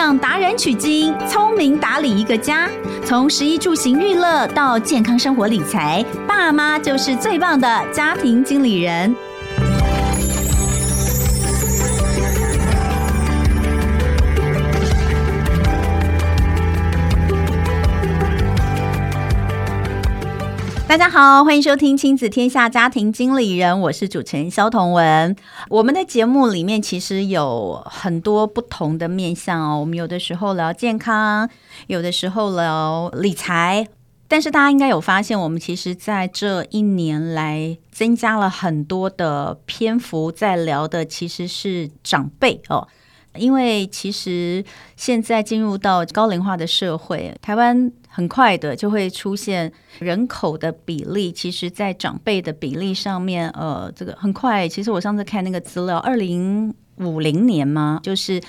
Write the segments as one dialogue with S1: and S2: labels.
S1: 向达人取经，聪明打理一个家。从食衣住行娱乐到健康生活理财，爸妈就是最棒的家庭经理人。大家好，欢迎收听《亲子天下家庭经理人》，我是主持人萧同文。我们的节目里面其实有很多不同的面向哦，我们有的时候聊健康，有的时候聊理财。但是大家应该有发现，我们其实在这一年来增加了很多的篇幅，在聊的其实是长辈哦。因为其实现在进入到高龄化的社会，台湾很快的就会出现人口的比例，其实，在长辈的比例上面，呃，这个很快。其实我上次看那个资料，二零五零年嘛，就是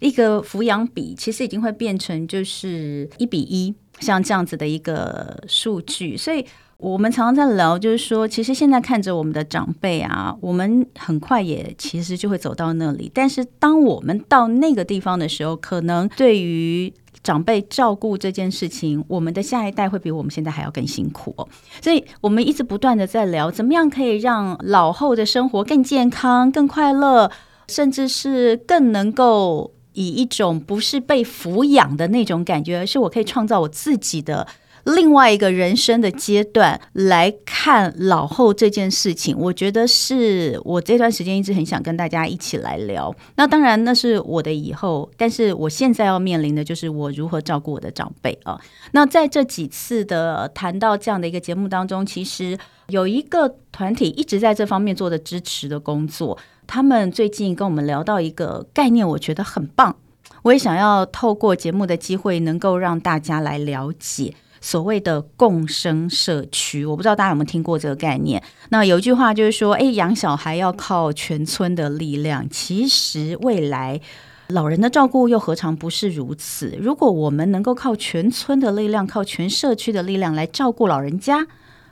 S1: 一个抚养比，其实已经会变成就是一比一，像这样子的一个数据，所以。我们常常在聊，就是说，其实现在看着我们的长辈啊，我们很快也其实就会走到那里。但是，当我们到那个地方的时候，可能对于长辈照顾这件事情，我们的下一代会比我们现在还要更辛苦哦。所以，我们一直不断的在聊，怎么样可以让老后的生活更健康、更快乐，甚至是更能够以一种不是被抚养的那种感觉，而是我可以创造我自己的。另外一个人生的阶段来看老后这件事情，我觉得是我这段时间一直很想跟大家一起来聊。那当然那是我的以后，但是我现在要面临的就是我如何照顾我的长辈啊。那在这几次的谈到这样的一个节目当中，其实有一个团体一直在这方面做的支持的工作。他们最近跟我们聊到一个概念，我觉得很棒。我也想要透过节目的机会，能够让大家来了解。所谓的共生社区，我不知道大家有没有听过这个概念。那有一句话就是说，哎，养小孩要靠全村的力量。其实未来老人的照顾又何尝不是如此？如果我们能够靠全村的力量，靠全社区的力量来照顾老人家，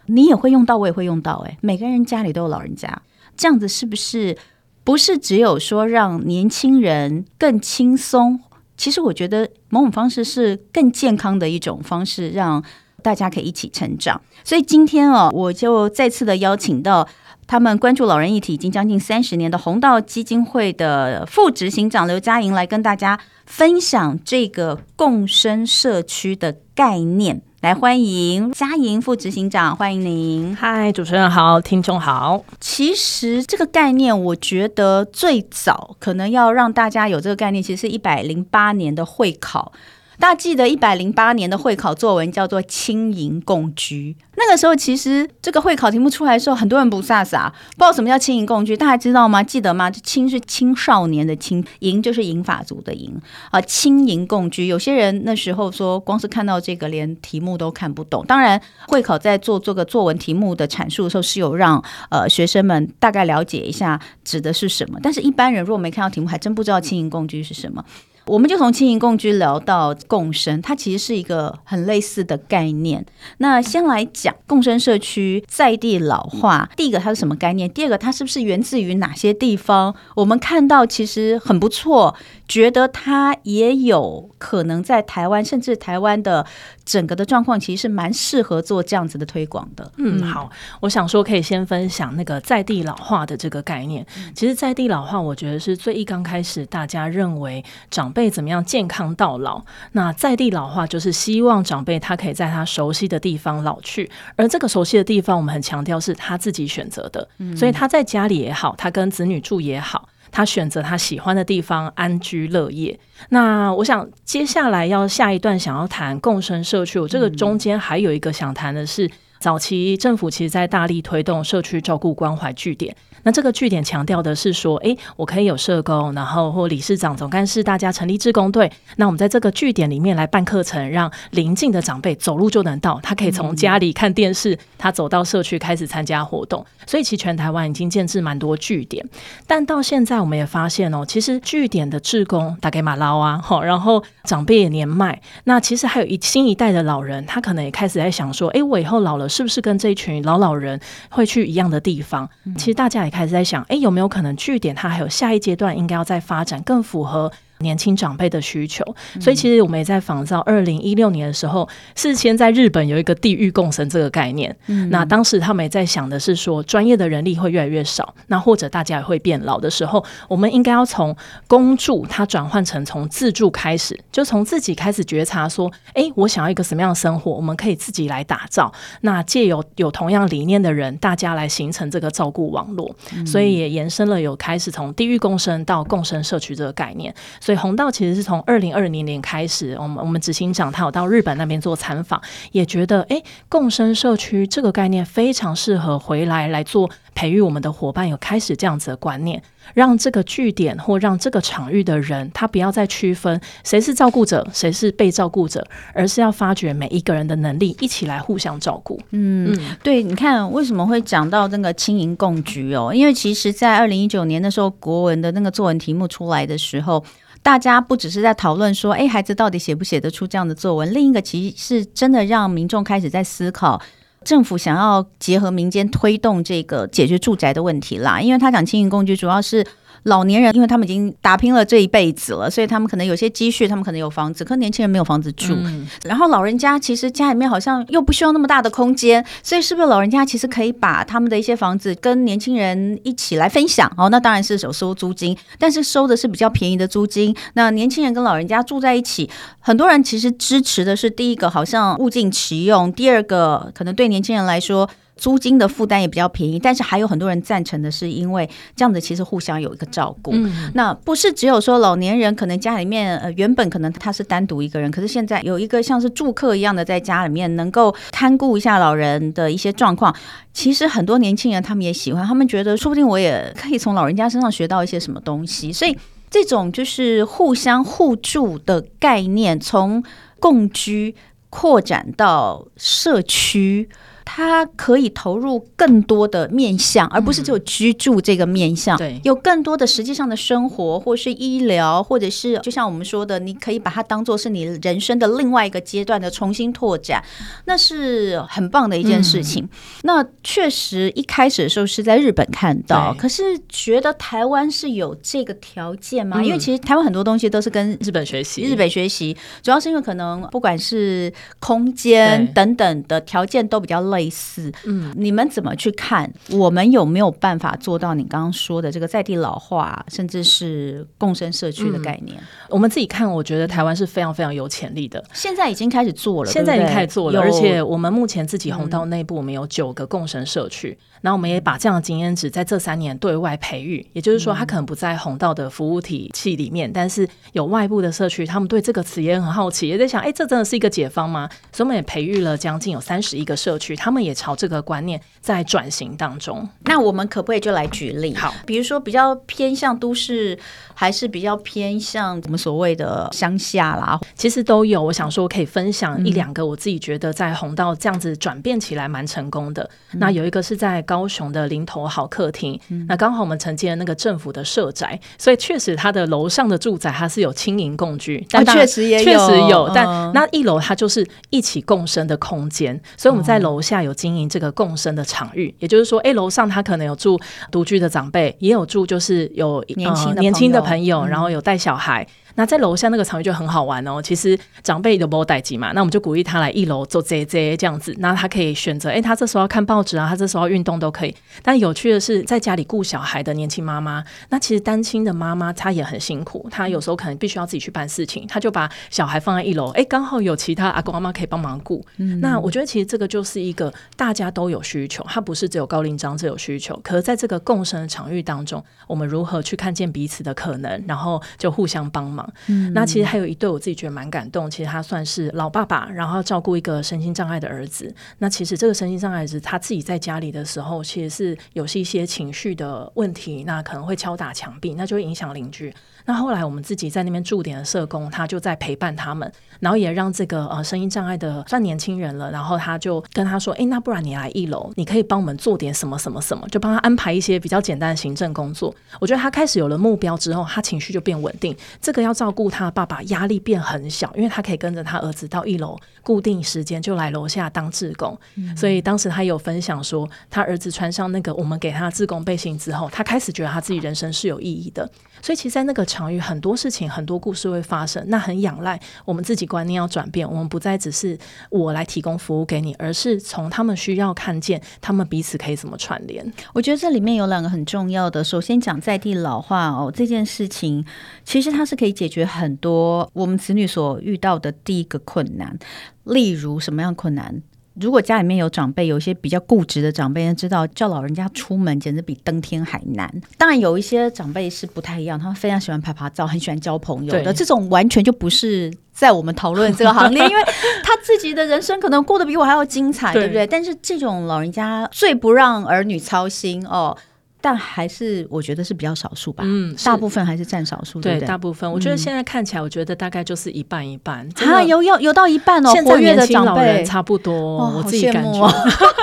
S1: 你也会用到，我也会用到。哎，每个人家里都有老人家，这样子是不是不是只有说让年轻人更轻松？其实我觉得某种方式是更健康的一种方式，让大家可以一起成长。所以今天哦，我就再次的邀请到他们关注老人议题已经将近三十年的弘道基金会的副执行长刘佳莹来跟大家分享这个共生社区的概念。来，欢迎嘉莹副执行长，欢迎您。
S2: 嗨，主持人好，听众好。
S1: 其实这个概念，我觉得最早可能要让大家有这个概念，其实是一百零八年的会考。大家记得一百零八年的会考作文叫做“青银共居”。那个时候，其实这个会考题目出来的时候，很多人不飒飒，不知道什么叫“青银共居”。大家知道吗？记得吗？“青”是青少年的“青”，“银”就是银发族的“银”啊。“青银共居”，有些人那时候说，光是看到这个，连题目都看不懂。当然，会考在做这个作文题目的阐述的时候，是有让呃学生们大概了解一下指的是什么。但是，一般人如果没看到题目，还真不知道“青银共居”是什么。我们就从轻盈共居聊到共生，它其实是一个很类似的概念。那先来讲共生社区在地老化，第一个它是什么概念？第二个它是不是源自于哪些地方？我们看到其实很不错。觉得它也有可能在台湾，甚至台湾的整个的状况，其实是蛮适合做这样子的推广的。
S2: 嗯，好，我想说可以先分享那个在地老化的这个概念。其实，在地老化，我觉得是最一刚开始大家认为长辈怎么样健康到老。那在地老化就是希望长辈他可以在他熟悉的地方老去，而这个熟悉的地方，我们很强调是他自己选择的。所以他在家里也好，他跟子女住也好。他选择他喜欢的地方安居乐业。那我想接下来要下一段想要谈共生社区，我这个中间还有一个想谈的是，早期政府其实在大力推动社区照顾关怀据点。那这个据点强调的是说，诶，我可以有社工，然后或理事长、总干事，大家成立志工队。那我们在这个据点里面来办课程，让邻近的长辈走路就能到，他可以从家里看电视，他走到社区开始参加活动。所以其实全台湾已经建置蛮多据点，但到现在我们也发现哦，其实据点的志工大概马捞啊，好，然后长辈也年迈，那其实还有一新一代的老人，他可能也开始在想说，诶，我以后老了是不是跟这一群老老人会去一样的地方？其实大家也开始在想，哎，有没有可能据点它还有下一阶段应该要再发展更符合年轻长辈的需求。所以其实我们也在仿照二零一六年的时候，事先在日本有一个地域共生这个概念。那当时他们也在想的是说，专业的人力会越来越少，那或者大家也会变老的时候，我们应该要从公助它转换成从自助开始，就从自己开始觉察说，哎，我想要一个什么样的生活，我们可以自己来打造。那借由有同样理念的人，大家来形成这个照顾网络，所以也延伸了有开始从地域共生到共生社区这个概念。所以弘道其实是从二零二零年开始，我们我们执行长他有到日本那边做参访，也觉得哎，共生社区这个概念非常适合回来来做培育我们的伙伴，有开始这样子的观念。让这个据点或让这个场域的人，他不要再区分谁是照顾者，谁是被照顾者，而是要发掘每一个人的能力，一起来互相照顾。
S1: 嗯，对，你看为什么会讲到那个轻盈共居哦？因为其实，在二零一九年的时候，国文的那个作文题目出来的时候，大家不只是在讨论说，哎，孩子到底写不写得出这样的作文？另一个其实是真的让民众开始在思考。政府想要结合民间推动这个解决住宅的问题啦，因为他讲轻盈工具主要是。老年人，因为他们已经打拼了这一辈子了，所以他们可能有些积蓄，他们可能有房子，可年轻人没有房子住。嗯、然后老人家其实家里面好像又不需要那么大的空间，所以是不是老人家其实可以把他们的一些房子跟年轻人一起来分享？哦，那当然是有收租金，但是收的是比较便宜的租金。那年轻人跟老人家住在一起，很多人其实支持的是第一个，好像物尽其用；第二个，可能对年轻人来说。租金的负担也比较便宜，但是还有很多人赞成的是，因为这样子其实互相有一个照顾。嗯、那不是只有说老年人可能家里面呃原本可能他是单独一个人，可是现在有一个像是住客一样的在家里面能够看顾一下老人的一些状况。其实很多年轻人他们也喜欢，他们觉得说不定我也可以从老人家身上学到一些什么东西。所以这种就是互相互助的概念，从共居扩展到社区。它可以投入更多的面向，而不是只有居住这个面向。对，有更多的实际上的生活，或是医疗，或者是就像我们说的，你可以把它当做是你人生的另外一个阶段的重新拓展，那是很棒的一件事情。嗯、那确实一开始的时候是在日本看到，可是觉得台湾是有这个条件吗？嗯、因为其实台湾很多东西都是跟日本学习，日本学习，主要是因为可能不管是空间等等的条件都比较。类似，嗯，你们怎么去看？我们有没有办法做到你刚刚说的这个在地老化，甚至是共生社区的概念？嗯，我们自己看，我觉得台湾是非常非常有潜力的。现在已经开始做了，现在已经开始做了，而且我们目前自己红道内部，我们有九个共生社区。然后我们也把这样的经验值在这三年对外培育，也就是说，他可能不在红道的服务体系里面，但是有外部的社区，他们对这个词也很好奇，也在想，哎，这真的是一个解方吗？所以我们也培育了将近有三十一个社区，他们也朝这个观念在转型当中。那我们可不可以就来举例？好，比如说比较偏向都市，还是比较偏向我们所谓的乡下啦？其实都有。我想说，我可以分享一两个我自己觉得在红道这样子转变起来蛮成功的。嗯、那有一个是在高雄的林头好客厅，嗯、那刚好我们承接了那个政府的社宅，所以确实它的楼上的住宅它是有轻盈共居，但确实也有，确实有。但那一楼它就是一起共生的空间，所以我们在楼下有经营这个共生的场域，也就是说，哎，楼上它可能有住独居的长辈，也有住就是有年轻年轻的朋友，然后有带小孩。那在楼下那个场域就很好玩哦。其实长辈都没有待机嘛，那我们就鼓励他来一楼做 J J 这样子。那他可以选择，哎，他这时候要看报纸啊，他这时候要运动都可以。但有趣的是，在家里顾小孩的年轻妈妈，那其实单亲的妈妈她也很辛苦，她有时候可能必须要自己去办事情，她就把小孩放在一楼，哎，刚好有其他阿公阿妈可以帮忙顾。嗯、那我觉得其实这个就是一个大家都有需求，它不是只有高龄长者有需求。可是在这个共生的场域当中，我们如何去看见彼此的可能，然后就互相帮忙。嗯、那其实还有一对，我自己觉得蛮感动。其实他算是老爸爸，然后照顾一个身心障碍的儿子。那其实这个身心障碍儿子他自己在家里的时候，其实是有是一些情绪的问题，那可能会敲打墙壁，那就会影响邻居。那后来我们自己在那边驻点的社工，他就在陪伴他们，然后也让这个呃声音障碍的算年轻人了，然后他就跟他说：“诶，那不然你来一楼，你可以帮我们做点什么什么什么，就帮他安排一些比较简单的行政工作。”我觉得他开始有了目标之后，他情绪就变稳定。这个要照顾他爸爸，压力变很小，因为他可以跟着他儿子到一楼，固定时间就来楼下当志工。嗯、所以当时他有分享说，他儿子穿上那个我们给他的志工背心之后，他开始觉得他自己人生是有意义的。
S2: 所以其实，在那个场域，很多事情、很多故事会发生。那很仰赖我们自己观念要转变，我们不再只是我来提供服务给你，而是从他们需要看见他们彼此可以怎么串联。
S1: 我觉得这里面有两个很重要的，首先讲在地老化哦，这件事情其实它是可以解决很多我们子女所遇到的第一个困难，例如什么样困难？如果家里面有长辈，有一些比较固执的长辈，知道叫老人家出门简直比登天还难。当然，有一些长辈是不太一样，他们非常喜欢拍拍照，很喜欢交朋友的。这种完全就不是在我们讨论这个行列，因为他自己的人生可能过得比我还要精彩，对，对不对？但是这种老人家最不让儿女操心哦。但还是我觉得是比较少数吧，嗯，大部分还是占少数，对，
S2: 大部分。我觉得现在看起来，我觉得大概就是一半一半。
S1: 啊，有有有到一半哦，
S2: 现在年轻老人差不多，我自己感觉，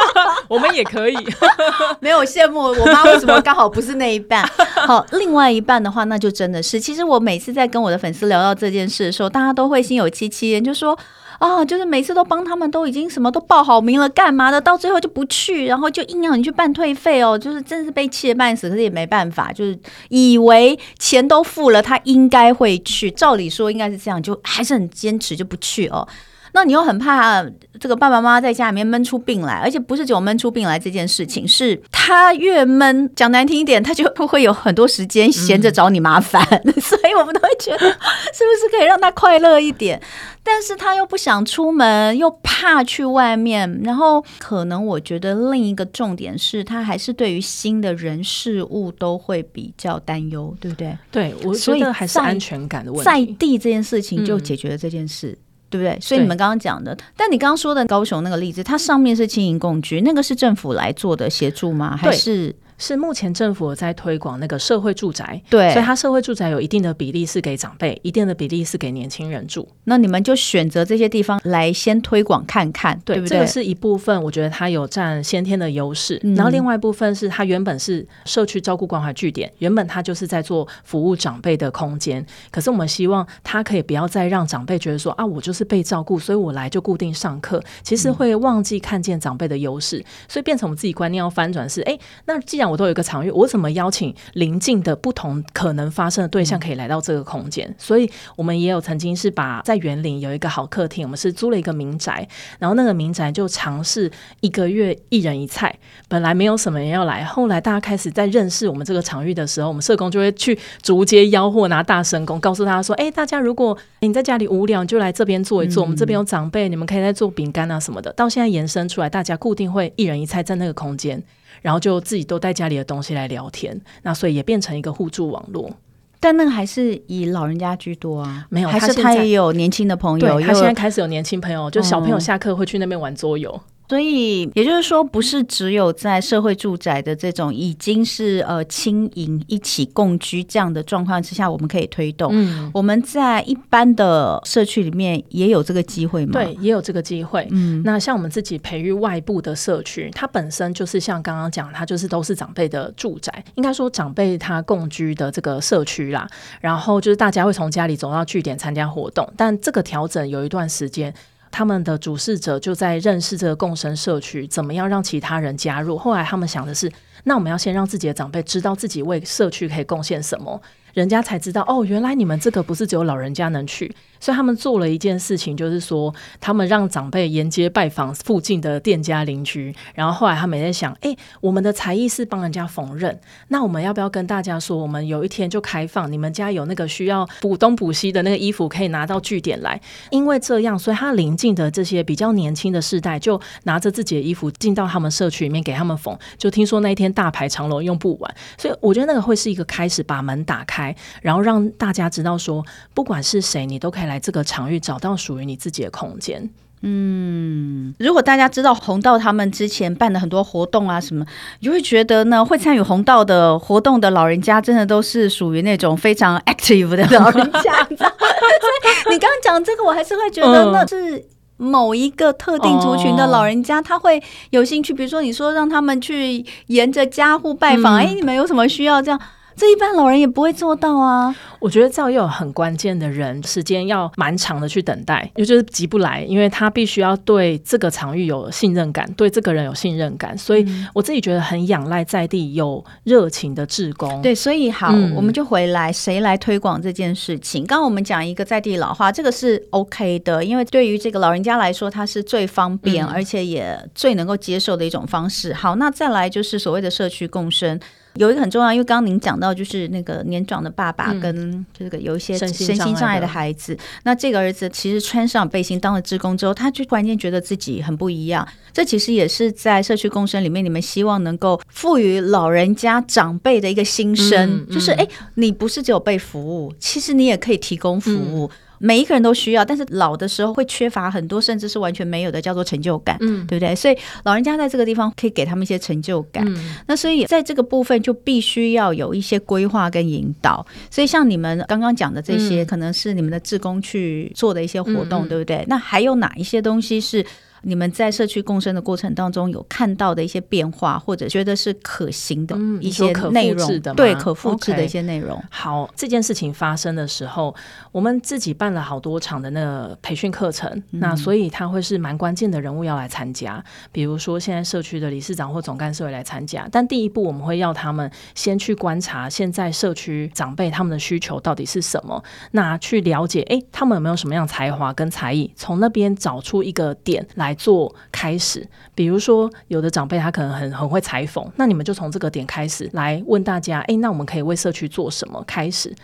S2: 我们也可以。
S1: 没有羡慕我妈，为什么刚好不是那一半？好，另外一半的话，那就真的是。其实我每次在跟我的粉丝聊到这件事的时候，大家都会心有戚戚，就说。啊，就是每次都帮他们，都已经什么都报好名了，干嘛的？到最后就不去，然后就硬要你去办退费哦，就是真是被气得半死，可是也没办法，就是以为钱都付了，他应该会去，照理说应该是这样，就还是很坚持就不去哦。那你又很怕这个爸爸妈妈在家里面闷出病来，而且不是只有闷出病来这件事情，是他越闷，讲难听一点，他就会有很多时间闲着找你麻烦，嗯、所以我们都会觉得是不是可以让他快乐一点？但是他又不想出门，又怕去外面，然后可能我觉得另一个重点是他还是对于新的人事物都会比较担忧，对不对？
S2: 对，我觉得还是安全感的问题。
S1: 在地这件事情就解决了这件事。嗯对不对？所以你们刚刚讲的，但你刚刚说的高雄那个例子，它上面是经营共居，那个是政府来做的协助吗？还是？
S2: 是目前政府在推广那个社会住宅，
S1: 对，
S2: 所以它社会住宅有一定的比例是给长辈，一定的比例是给年轻人住。
S1: 那你们就选择这些地方来先推广看看，对，对不对？
S2: 这个是一部分，我觉得它有占先天的优势。嗯。然后另外一部分是它原本是社区照顾关怀据点，原本它就是在做服务长辈的空间。可是我们希望它可以不要再让长辈觉得说啊，我就是被照顾，所以我来就固定上课，其实会忘记看见长辈的优势，所以变成我们自己观念要翻转是，哎，那既然我都有一个场域，我怎么邀请邻近的不同可能发生的对象可以来到这个空间？所以我们也有曾经是把在园林有一个好客厅，我们是租了一个民宅，然后那个民宅就尝试一个月一人一菜，本来没有什么人要来，后来大家开始在认识我们这个场域的时候，我们社工就会去逐街吆喝，拿大声公告诉大家说：“哎，大家如果你在家里无聊，你就来这边坐一坐，我们这边有长辈，你们可以在做饼干啊什么的。”到现在延伸出来，大家固定会一人一菜在那个空间。然后就自己都带家里的东西来聊天，那所以也变成一个互助网络。
S1: 但那个还是以老人家居多啊，
S2: 没有，
S1: 还是他也有年轻的朋友。
S2: 他现在开始有年轻朋友，就小朋友下课会去那边玩桌游。哦
S1: 所以也就是说，不是只有在社会住宅的这种已经是呃轻盈一起共居这样的状况之下，我们可以推动。嗯，我们在一般的社区里面也有这个机会吗？
S2: 对，也有这个机会。嗯，那像我们自己培育外部的社区，它本身就是像刚刚讲，它就是都是长辈的住宅，应该说长辈他共居的这个社区啦。然后就是大家会从家里走到据点参加活动，但这个调整有一段时间。他们的主事者就在认识这个共生社区，怎么样让其他人加入？后来他们想的是，那我们要先让自己的长辈知道自己为社区可以贡献什么，人家才知道哦，原来你们这个不是只有老人家能去。所以他们做了一件事情，就是说他们让长辈沿街拜访附近的店家邻居，然后后来他们也在想，哎，我们的才艺是帮人家缝纫，那我们要不要跟大家说，我们有一天就开放，你们家有那个需要补东补西的那个衣服，可以拿到据点来，因为这样，所以他邻近的这些比较年轻的世代就拿着自己的衣服进到他们社区里面给他们缝，就听说那一天大排长龙用不完，所以我觉得那个会是一个开始，把门打开，然后让大家知道说，不管是谁，你都可以来来。这个场域找到属于你自己的空间。
S1: 嗯，如果大家知道红道他们之前办的很多活动啊什么，你就会觉得呢，会参与红道的活动的老人家，真的都是属于那种非常 active 的老人家。你刚刚讲这个，我还是会觉得那是某一个特定族群的老人家，他会有兴趣。比如说，你说让他们去沿着家户拜访，哎、嗯，你们有什么需要这样？这一般老人也不会做到啊。
S2: 我觉得这要有很关键的人，时间要蛮长的去等待，也就是急不来，因为他必须要对这个场域有信任感，对这个人有信任感，所以我自己觉得很仰赖在地有热情的志工。
S1: 对，所以好，嗯、我们就回来，谁来推广这件事情？刚刚我们讲一个在地老化，这个是 OK 的，因为对于这个老人家来说，他是最方便，嗯、而且也最能够接受的一种方式。好，那再来就是所谓的社区共生。有一个很重要，因为刚刚您讲到，就是那个年长的爸爸跟这个有一些身心障碍的。孩子，那这个儿子其实穿上背心当了志工之后，他就突然间觉得自己很不一样。这其实也是在社区共生里面，你们希望能够赋予老人家长辈的一个心声，嗯嗯、就是哎，你不是只有被服务，其实你也可以提供服务。嗯每一个人都需要，但是老的时候会缺乏很多，甚至是完全没有的，叫做成就感，嗯，对不对？所以老人家在这个地方可以给他们一些成就感。嗯，那所以在这个部分就必须要有一些规划跟引导。所以像你们刚刚讲的这些，可能是你们的志工去做的一些活动，嗯，对不对？那还有哪一些东西是？你们在社区共生的过程当中，有看到的一些变化，或者觉得是可行的一些内容，嗯、对，可复制的一些内容。Okay.
S2: 好，这件事情发生的时候，我们自己办了好多场的那个培训课程，嗯、那所以他会是蛮关键的人物要来参加。比如说，现在社区的理事长或总干事会来参加，但第一步我们会要他们先去观察现在社区长辈他们的需求到底是什么，那去了解，哎，他们有没有什么样才华跟才艺，从那边找出一个点来。做开始，比如说有的长辈他可能很很会裁缝，那你们就从这个点开始来问大家，哎，那我们可以为社区做什么？开始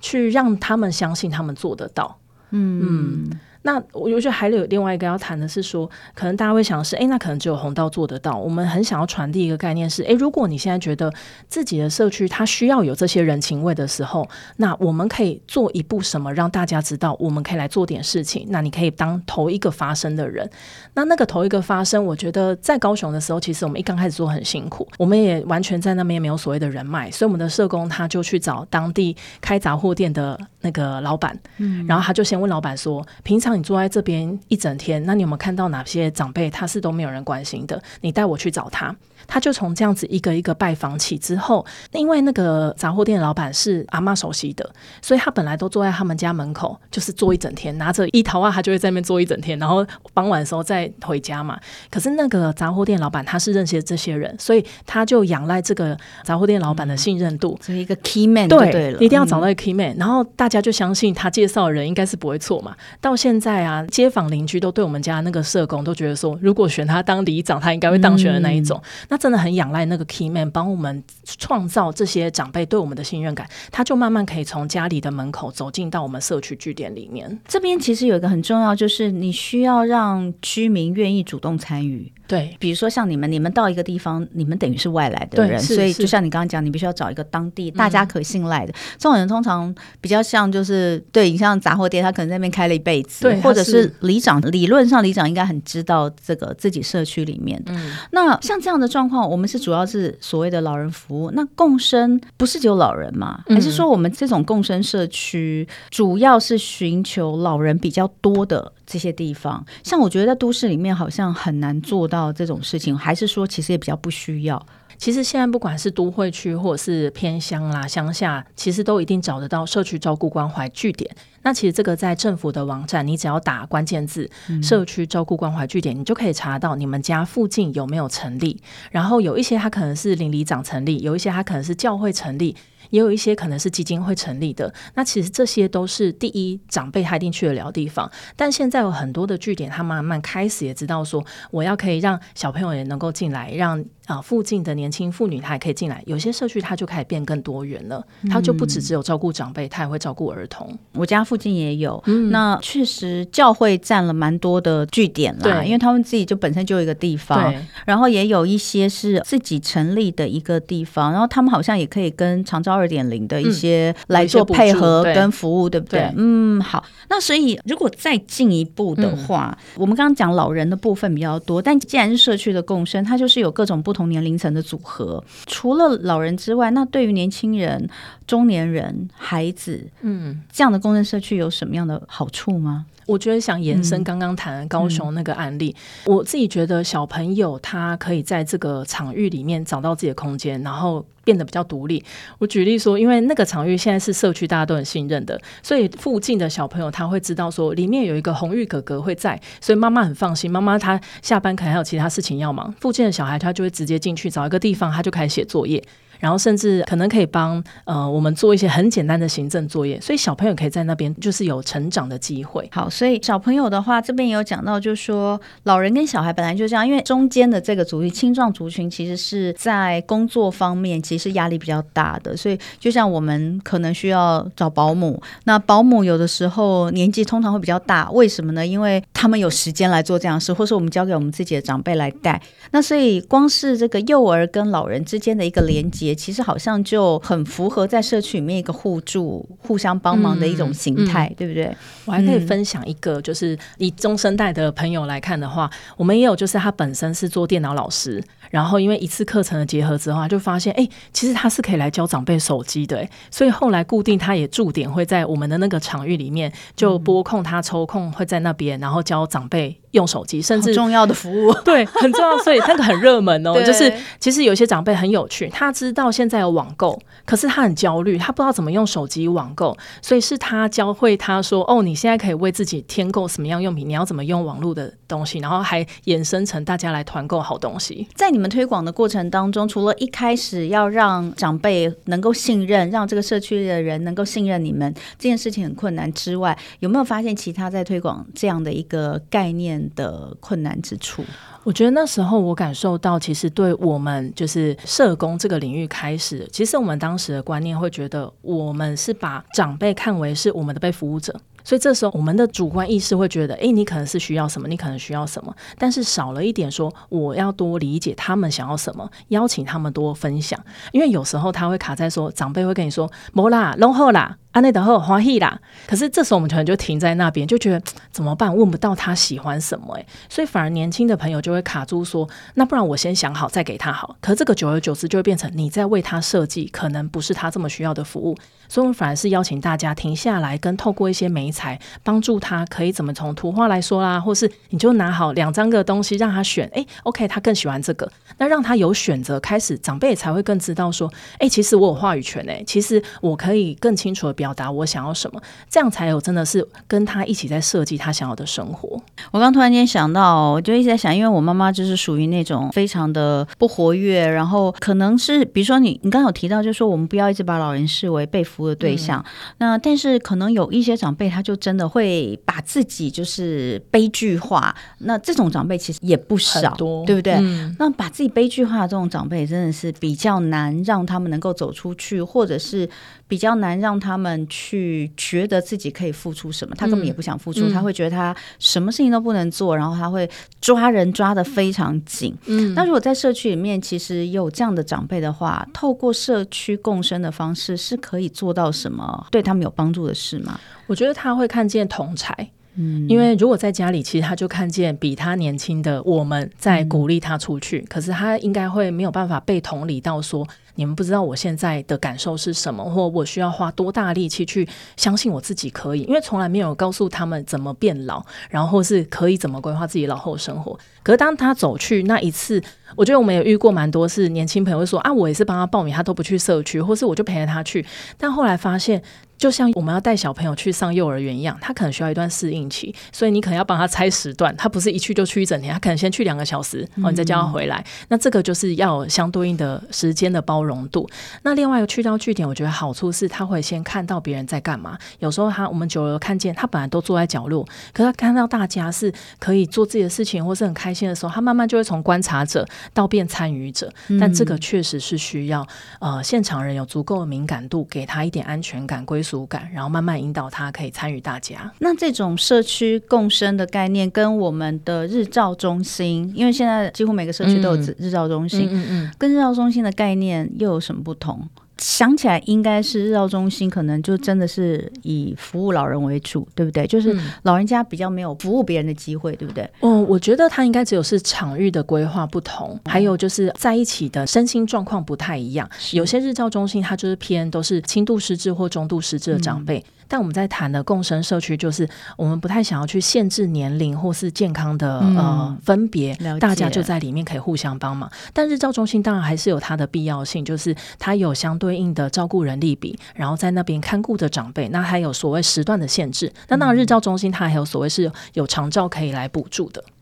S2: 去让他们相信他们做得到，嗯。嗯那我觉得还有另外一个要谈的是说，可能大家会想的是，哎，那可能只有红道做得到。我们很想要传递一个概念是，哎，如果你现在觉得自己的社区它需要有这些人情味的时候，那我们可以做一步什么，让大家知道我们可以来做点事情。那你可以当头一个发声的人。那那个头一个发声，我觉得在高雄的时候，其实我们一刚开始做很辛苦，我们也完全在那边没有所谓的人脉，所以我们的社工他就去找当地开杂货店的那个老板，嗯，然后他就先问老板说，平常你坐在这边。一整天，那你有没有看到哪些长辈他是都没有人关心的？你带我去找他。他就从这样子一个一个拜访起之后，因为那个杂货店的老板是阿嬷熟悉的，所以他本来都坐在他们家门口，就是坐一整天，拿着一桃啊，他就会在那边坐一整天，然后傍晚的时候再回家嘛。可是那个杂货店老板他是认识这些人，所以他就仰赖这个杂货店老板的信任度，
S1: 是、嗯、一个 key man 对，对了，
S2: 一定要找到一个 key man，、嗯、然后大家就相信他介绍的人应该是不会错嘛。到现在啊，街坊邻居都对我们家那个社工都觉得说，如果选他当里长，他应该会当选的那一种。嗯、那真的很仰赖那个 key man 帮我们创造这些长辈对我们的信任感，他就慢慢可以从家里的门口走进到我们社区据点里面。
S1: 这边其实有一个很重要，就是你需要让居民愿意主动参与。
S2: 对，
S1: 比如说像你们，你们到一个地方，你们等于是外来的人，所以就像你刚刚讲，你必须要找一个当地大家可信赖的。嗯、这种人通常比较像就是对你像杂货店，他可能在那边开了一辈子，对，或者是里长，理论上里长应该很知道这个自己社区里面。嗯，那像这样的状况，我们是主要是所谓的老人服务。那共生不是只有老人嘛？还是说我们这种共生社区主要是寻求老人比较多的？这些地方，像我觉得在都市里面好像很难做到这种事情，还是说其实也比较不需要。
S2: 其实现在不管是都会区或者是偏乡啦、乡下，其实都一定找得到社区照顾关怀据点。那其实这个在政府的网站，你只要打关键字“社区照顾关怀据点”，你就可以查到你们家附近有没有成立。然后有一些它可能是邻里长成立，有一些它可能是教会成立。也有一些可能是基金会成立的，那其实这些都是第一长辈他一定去得了地方。但现在有很多的据点，他慢慢开始也知道说，我要可以让小朋友也能够进来，让。啊，附近的年轻妇女她也可以进来，有些社区它就开始变更多元了，它就不只只有照顾长辈，它也会照顾儿童。
S1: 我家附近也有，嗯、那确实教会占了蛮多的据点啦，对因为他们自己就本身就有一个地方，然后也有一些是自己成立的一个地方，然后他们好像也可以跟长照二点零的一些来做配合跟服务，对不对？对嗯，好。那所以如果再进一步的话，嗯、我们刚刚讲老人的部分比较多，但既然是社区的共生，它就是有各种不。不同年龄层的组合，除了老人之外，那对于年轻人、中年人、孩子，嗯，这样的共生社区有什么样的好处吗？
S2: 我觉得想延伸刚刚谈高雄那个案例，嗯、我自己觉得小朋友他可以在这个场域里面找到自己的空间，然后变得比较独立。我举例说，因为那个场域现在是社区，大家都很信任的，所以附近的小朋友他会知道说里面有一个红玉哥哥会在，所以妈妈很放心。妈妈她下班可能还有其他事情要忙，附近的小孩他就会直接进去找一个地方，他就开始写作业。然后甚至可能可以帮呃我们做一些很简单的行政作业，所以小朋友可以在那边就是有成长的机会。
S1: 好，所以小朋友的话，这边也有讲到，就是说老人跟小孩本来就这样，因为中间的这个族群青壮族群其实是在工作方面其实压力比较大的，所以就像我们可能需要找保姆，那保姆有的时候年纪通常会比较大，为什么呢？因为他们有时间来做这样事，或是我们交给我们自己的长辈来带，那所以光是这个幼儿跟老人之间的一个连接。其实好像就很符合在社区里面一个互助、互相帮忙的一种形态，对不对？
S2: 我还可以分享一个，就是以中生代的朋友来看的话，我们也有，就是他本身是做电脑老师，然后因为一次课程的结合之后，就发现，哎，其实他是可以来教长辈手机的，所以后来固定他也驻点会在我们的那个场域里面，就拨空他抽空会在那边，然后教长辈。用手机，甚至
S1: 重要的服务，
S2: 对，很重要，所以那个很热门哦。就是其实有些长辈很有趣，他知道现在有网购，可是他很焦虑，他不知道怎么用手机网购，所以是他教会他说：“哦，你现在可以为自己添购什么样用品，你要怎么用网络的东西，然后还衍生成大家来团购好东西。”
S1: 在你们推广的过程当中，除了一开始要让长辈能够信任，让这个社区的人能够信任你们，这件事情很困难之外，有没有发现其他在推广这样的一个概念的困难之处，
S2: 我觉得那时候我感受到，其实对我们就是社工这个领域开始，其实我们当时的观念会觉得，我们是把长辈看为是我们的被服务者，所以这时候我们的主观意识会觉得，哎，你可能是需要什么，你可能需要什么，但是少了一点说，我要多理解他们想要什么，邀请他们多分享，因为有时候他会卡在说，长辈会跟你说，莫啦，弄好啦。啊，那等会欢喜啦。可是这时候我们可能就停在那边，就觉得怎么办？问不到他喜欢什么，诶，所以反而年轻的朋友就会卡住说，那不然我先想好再给他好。可这个久而久之就会变成你在为他设计，可能不是他这么需要的服务。所以我们反而是邀请大家停下来，跟透过一些媒材帮助他，可以怎么从图画来说啦，或是你就拿好两张个东西让他选，诶，OK，他更喜欢这个，那让他有选择，开始长辈才会更知道说，诶，其实我有话语权，诶，其实我可以更清楚的。表达我想要什么，这样才有真的是跟他一起在设计他想要的生活。
S1: 我刚突然间想到，我就一直在想，因为我妈妈就是属于那种非常的不活跃，然后可能是比如说你你刚刚有提到，就是说我们不要一直把老人视为被服务的对象。嗯、那但是可能有一些长辈，他就真的会把自己就是悲剧化。那这种长辈其实也不少，多对不对？嗯、那把自己悲剧化的这种长辈，真的是比较难让他们能够走出去，或者是比较难让他们。去觉得自己可以付出什么，他根本也不想付出，嗯、他会觉得他什么事情都不能做，然后他会抓人抓的非常紧。嗯，那如果在社区里面，其实有这样的长辈的话，透过社区共生的方式，是可以做到什么对他们有帮助的事吗？
S2: 我觉得他会看见同侪，嗯，因为如果在家里，其实他就看见比他年轻的我们在鼓励他出去，嗯、可是他应该会没有办法被同理到说。你们不知道我现在的感受是什么，或我需要花多大力气去相信我自己可以，因为从来没有告诉他们怎么变老，然后或是可以怎么规划自己老后生活。可是当他走去那一次，我觉得我们也遇过蛮多是年轻朋友会说啊，我也是帮他报名，他都不去社区，或是我就陪着他去，但后来发现。就像我们要带小朋友去上幼儿园一样，他可能需要一段适应期，所以你可能要帮他拆时段，他不是一去就去一整天，他可能先去两个小时，然后你再叫他回来。嗯、那这个就是要有相对应的时间的包容度。那另外一个去到据点，我觉得好处是他会先看到别人在干嘛。有时候他我们久了看见他本来都坐在角落，可他看到大家是可以做自己的事情或是很开心的时候，他慢慢就会从观察者到变参与者。但这个确实是需要呃现场人有足够的敏感度，给他一点安全感归属。感，然后慢慢引导他可以参与大家。
S1: 那这种社区共生的概念，跟我们的日照中心，因为现在几乎每个社区都有日照中心，嗯嗯，嗯嗯嗯跟日照中心的概念又有什么不同？想起来应该是日照中心，可能就真的是以服务老人为主，对不对？就是老人家比较没有服务别人的机会，对不对？
S2: 嗯，我觉得他应该只有是场域的规划不同，还有就是在一起的身心状况不太一样。有些日照中心它就是偏都是轻度失智或中度失智的长辈。嗯但我们在谈的共生社区，就是我们不太想要去限制年龄或是健康的、嗯、呃分别，大家就在里面可以互相帮忙。但日照中心当然还是有它的必要性，就是它有相对应的照顾人力比，然后在那边看顾着长辈，那还有所谓时段的限制。那当然日照中心它还有所谓是有长照可以来补助的。
S1: 嗯，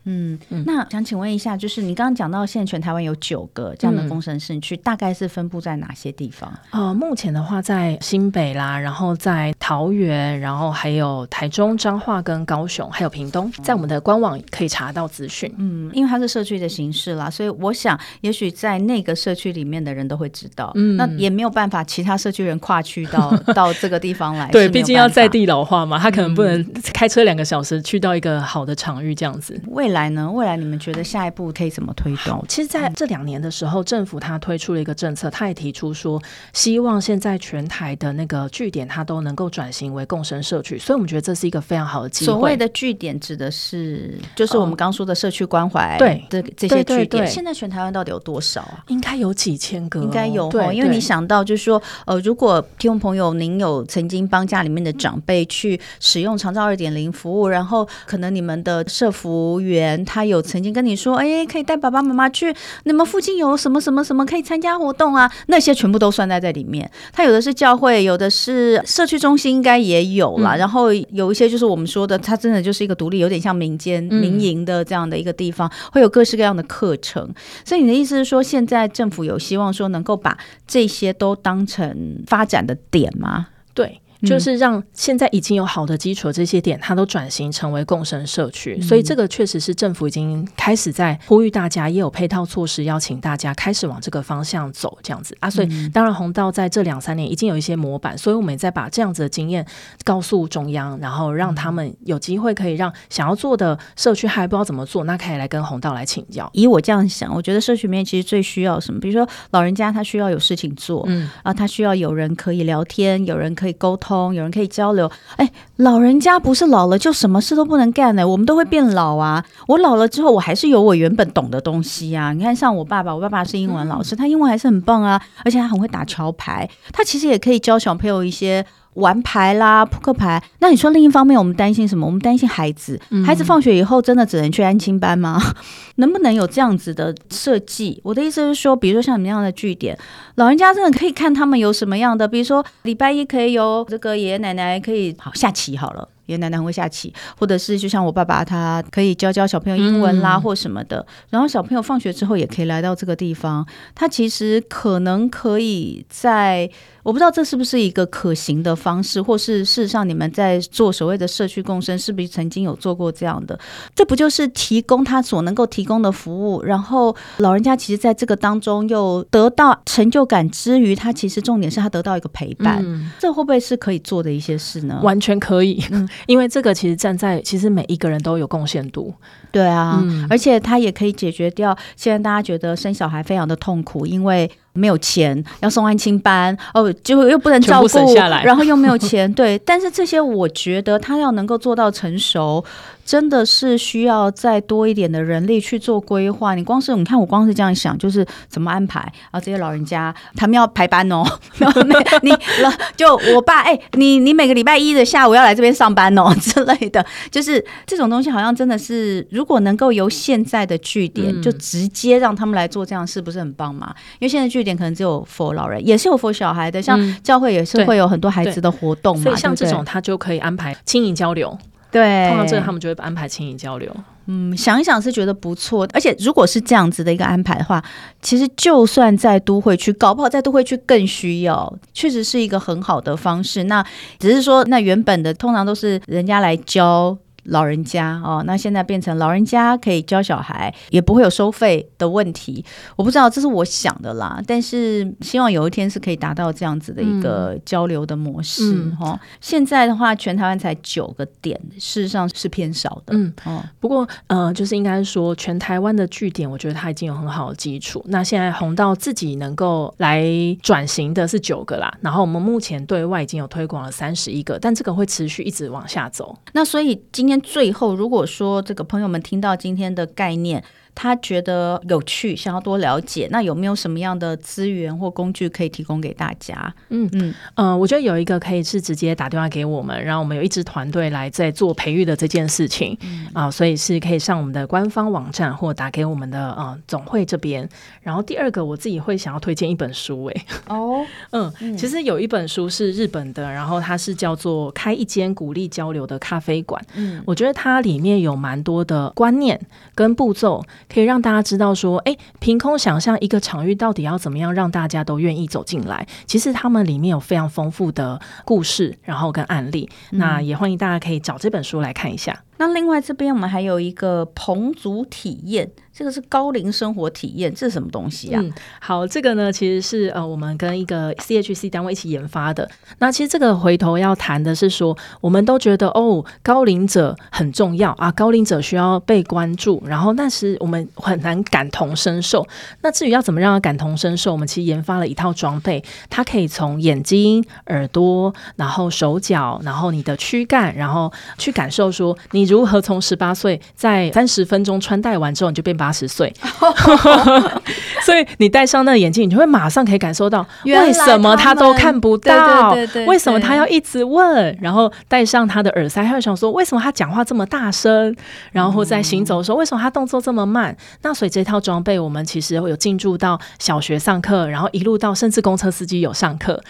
S1: 那想请问一下，就是你刚刚讲到，现在全台湾有九个这样的共生社区，大概是分布在哪些地方？
S2: 呃，目前的话，在新北啦，然后在桃园，然后还有台中、彰化跟高雄，还有屏东，在我们的官网可以查到资讯。
S1: 嗯，因为它是社区的形式啦，所以我想，也许在那个社区里面的人都会知道。嗯，那也没有办法，其他社区人跨区到 到这个地方来。
S2: 对，毕竟要在地老化嘛，他可能不能开车两个小时去到一个好的场域这样子。
S1: 为未来呢？未来你们觉得下一步可以怎么推动？
S2: 其实，在这两年的时候，政府他推出了一个政策，他也提出说，希望现在全台的那个据点，它都能够转型为共生社区。所以，我们觉得这是一个非常好的机会。
S1: 所谓的据点指的是，就是我们刚说的社区关怀，对这这些据点。现在全台湾到底有多少啊？
S2: 应该有几千个，
S1: 应该有。对，因为你想到就是说，呃，如果听众朋友您有曾经帮家里面的长辈去使用长照二点零服务，然后可能你们的社服员他。他有曾经跟你说，哎，可以带爸爸妈妈去，你们附近有什么什么什么可以参加活动啊？那些全部都算在这里面。他有的是教会，有的是社区中心，应该也有啦。嗯、然后有一些就是我们说的，它真的就是一个独立，有点像民间民营的这样的一个地方，嗯、会有各式各样的课程。所以你的意思是说，现在政府有希望说能够把这些都当成发展的点吗？
S2: 对。就是让现在已经有好的基础这些点，它都转型成为共生社区，嗯、所以这个确实是政府已经开始在呼吁大家，也有配套措施邀请大家开始往这个方向走，这样子啊。所以当然红道在这两三年已经有一些模板，所以我们也在把这样子的经验告诉中央，然后让他们有机会可以让想要做的社区还不知道怎么做，那可以来跟红道来请教。
S1: 以我这样想，我觉得社区里面其实最需要什么？比如说老人家他需要有事情做，嗯啊，他需要有人可以聊天，有人可以沟通，有人可以交。流，哎，老人家不是老了就什么事都不能干呢？我们都会变老啊。我老了之后，我还是有我原本懂的东西啊。你看，像我爸爸，我爸爸是英文老师，他英文还是很棒啊，而且他很会打桥牌。他其实也可以教小朋友一些。玩牌啦，扑克牌。那你说另一方面，我们担心什么？我们担心孩子，孩子放学以后真的只能去安亲班吗？嗯、能不能有这样子的设计？我的意思是说，比如说像你们这样的据点，老人家真的可以看他们有什么样的，比如说礼拜一可以有这个爷爷奶奶可以好下棋好了。爷爷奶奶很会下棋，或者是就像我爸爸，他可以教教小朋友英文啦，或什么的。嗯、然后小朋友放学之后也可以来到这个地方。他其实可能可以在，我不知道这是不是一个可行的方式，或是事实上你们在做所谓的社区共生，是不是曾经有做过这样的？这不就是提供他所能够提供的服务，然后老人家其实在这个当中又得到成就感之余，他其实重点是他得到一个陪伴。嗯、这会不会是可以做的一些事呢？
S2: 完全可以。嗯因为这个其实站在其实每一个人都有贡献度，
S1: 对啊，嗯、而且它也可以解决掉现在大家觉得生小孩非常的痛苦，因为没有钱要送安亲班哦，就又不能照顾，然后又没有钱，对。但是这些我觉得他要能够做到成熟，真的是需要再多一点的人力去做规划。你光是你看，我光是这样想，就是怎么安排啊？这些老人家他们要排班哦，你就我爸哎，你 你每个礼拜一的下午要来这边上班哦之类的，就是这种东西好像真的是，如果能够由现在的据点、嗯、就直接让他们来做这样，是不是很棒嘛？因为现在据点可能只有 for 老人，也是有 for 小孩的，像教会也是会有很多孩子的活动嘛，
S2: 所以像这种他就可以安排亲营交流。
S1: 对，
S2: 通常这个他们就会安排亲营交流。
S1: 嗯，想一想是觉得不错，而且如果是这样子的一个安排的话，其实就算在都会区，搞不好在都会区更需要，确实是一个很好的方式。那只是说，那原本的通常都是人家来教。老人家哦，那现在变成老人家可以教小孩，也不会有收费的问题。我不知道，这是我想的啦，但是希望有一天是可以达到这样子的一个交流的模式哈、嗯嗯。现在的话，全台湾才九个点，事实上是偏少的。嗯哦，
S2: 不过呃，就是应该说，全台湾的据点，我觉得它已经有很好的基础。那现在红到自己能够来转型的是九个啦，然后我们目前对外已经有推广了三十一个，但这个会持续一直往下走。
S1: 那所以今天最后，如果说这个朋友们听到今天的概念，他觉得有趣，想要多了解，那有没有什么样的资源或工具可以提供给大家？
S2: 嗯嗯呃，我觉得有一个可以是直接打电话给我们，然后我们有一支团队来在做培育的这件事情啊、嗯呃，所以是可以上我们的官方网站或打给我们的呃总会这边。然后第二个，我自己会想要推荐一本书、欸，哎哦，嗯，其实有一本书是日本的，然后它是叫做《开一间鼓励交流的咖啡馆》。嗯，我觉得它里面有蛮多的观念跟步骤。可以让大家知道说，哎，凭空想象一个场域到底要怎么样让大家都愿意走进来？其实他们里面有非常丰富的故事，然后跟案例。嗯、那也欢迎大家可以找这本书来看一下。
S1: 那另外这边我们还有一个棚组体验。这个是高龄生活体验，这是什么东西啊？
S2: 好，这个呢其实是呃我们跟一个 CHC 单位一起研发的。那其实这个回头要谈的是说，我们都觉得哦高龄者很重要啊，高龄者需要被关注，然后但是我们很难感同身受。那至于要怎么让他感同身受，我们其实研发了一套装备，它可以从眼睛、耳朵，然后手脚，然后你的躯干，然后去感受说你如何从十八岁在三十分钟穿戴完之后你就变八十岁，所以你戴上那个眼镜，你就会马上可以感受到为什么他都看不到，为什么他要一直问，然后戴上他的耳塞，他会想说为什么他讲话这么大声，然后在行走的时候为什么他动作这么慢？那所以这套装备我们其实会有进驻到小学上课，然后一路到甚至公车司机有上课。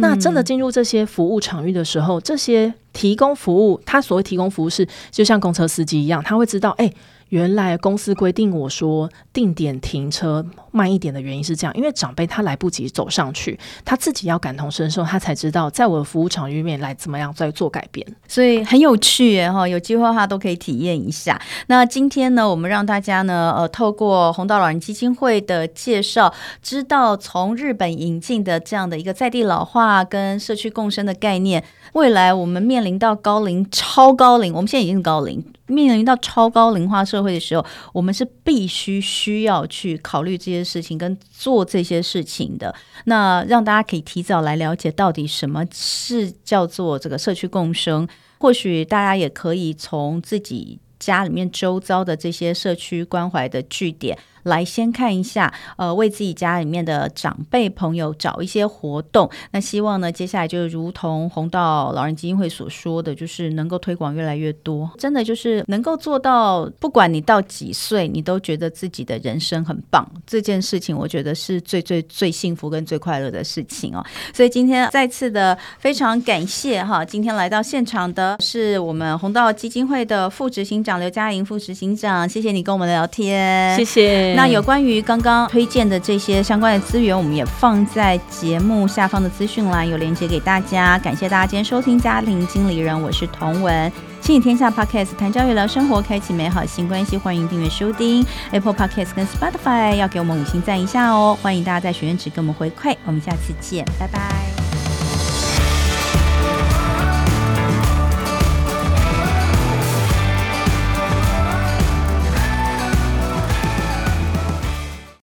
S2: 那真的进入这些服务场域的时候，这些提供服务，他所谓提供服务是就像公车司机一样，他会知道，哎。原来公司规定我说定点停车慢一点的原因是这样，因为长辈他来不及走上去，他自己要感同身受，他才知道在我的服务场域面来怎么样再做改变，
S1: 所以很有趣耶哈，有机会的话都可以体验一下。那今天呢，我们让大家呢，呃，透过红道老人基金会的介绍，知道从日本引进的这样的一个在地老化跟社区共生的概念，未来我们面临到高龄、超高龄，我们现在已经是高龄。面临到超高龄化社会的时候，我们是必须需要去考虑这些事情跟做这些事情的。那让大家可以提早来了解到底什么是叫做这个社区共生，或许大家也可以从自己家里面周遭的这些社区关怀的据点。来先看一下，呃，为自己家里面的长辈朋友找一些活动。那希望呢，接下来就如同红道老人基金会所说的，就是能够推广越来越多。真的就是能够做到，不管你到几岁，你都觉得自己的人生很棒。这件事情，我觉得是最最最幸福跟最快乐的事情哦。所以今天再次的非常感谢哈，今天来到现场的是我们红道基金会的副执行长刘嘉玲副执行长，谢谢你跟我们聊天，
S2: 谢谢。
S1: 那有关于刚刚推荐的这些相关的资源，我们也放在节目下方的资讯栏有连接给大家。感谢大家今天收听家庭经理人，我是童文，亲子天下 Podcast 谈教育聊生活，开启美好新关系，欢迎订阅收听 Apple Podcast 跟 Spotify，要给我们五星赞一下哦。欢迎大家在许愿池给我们回馈，我们下次见，拜拜。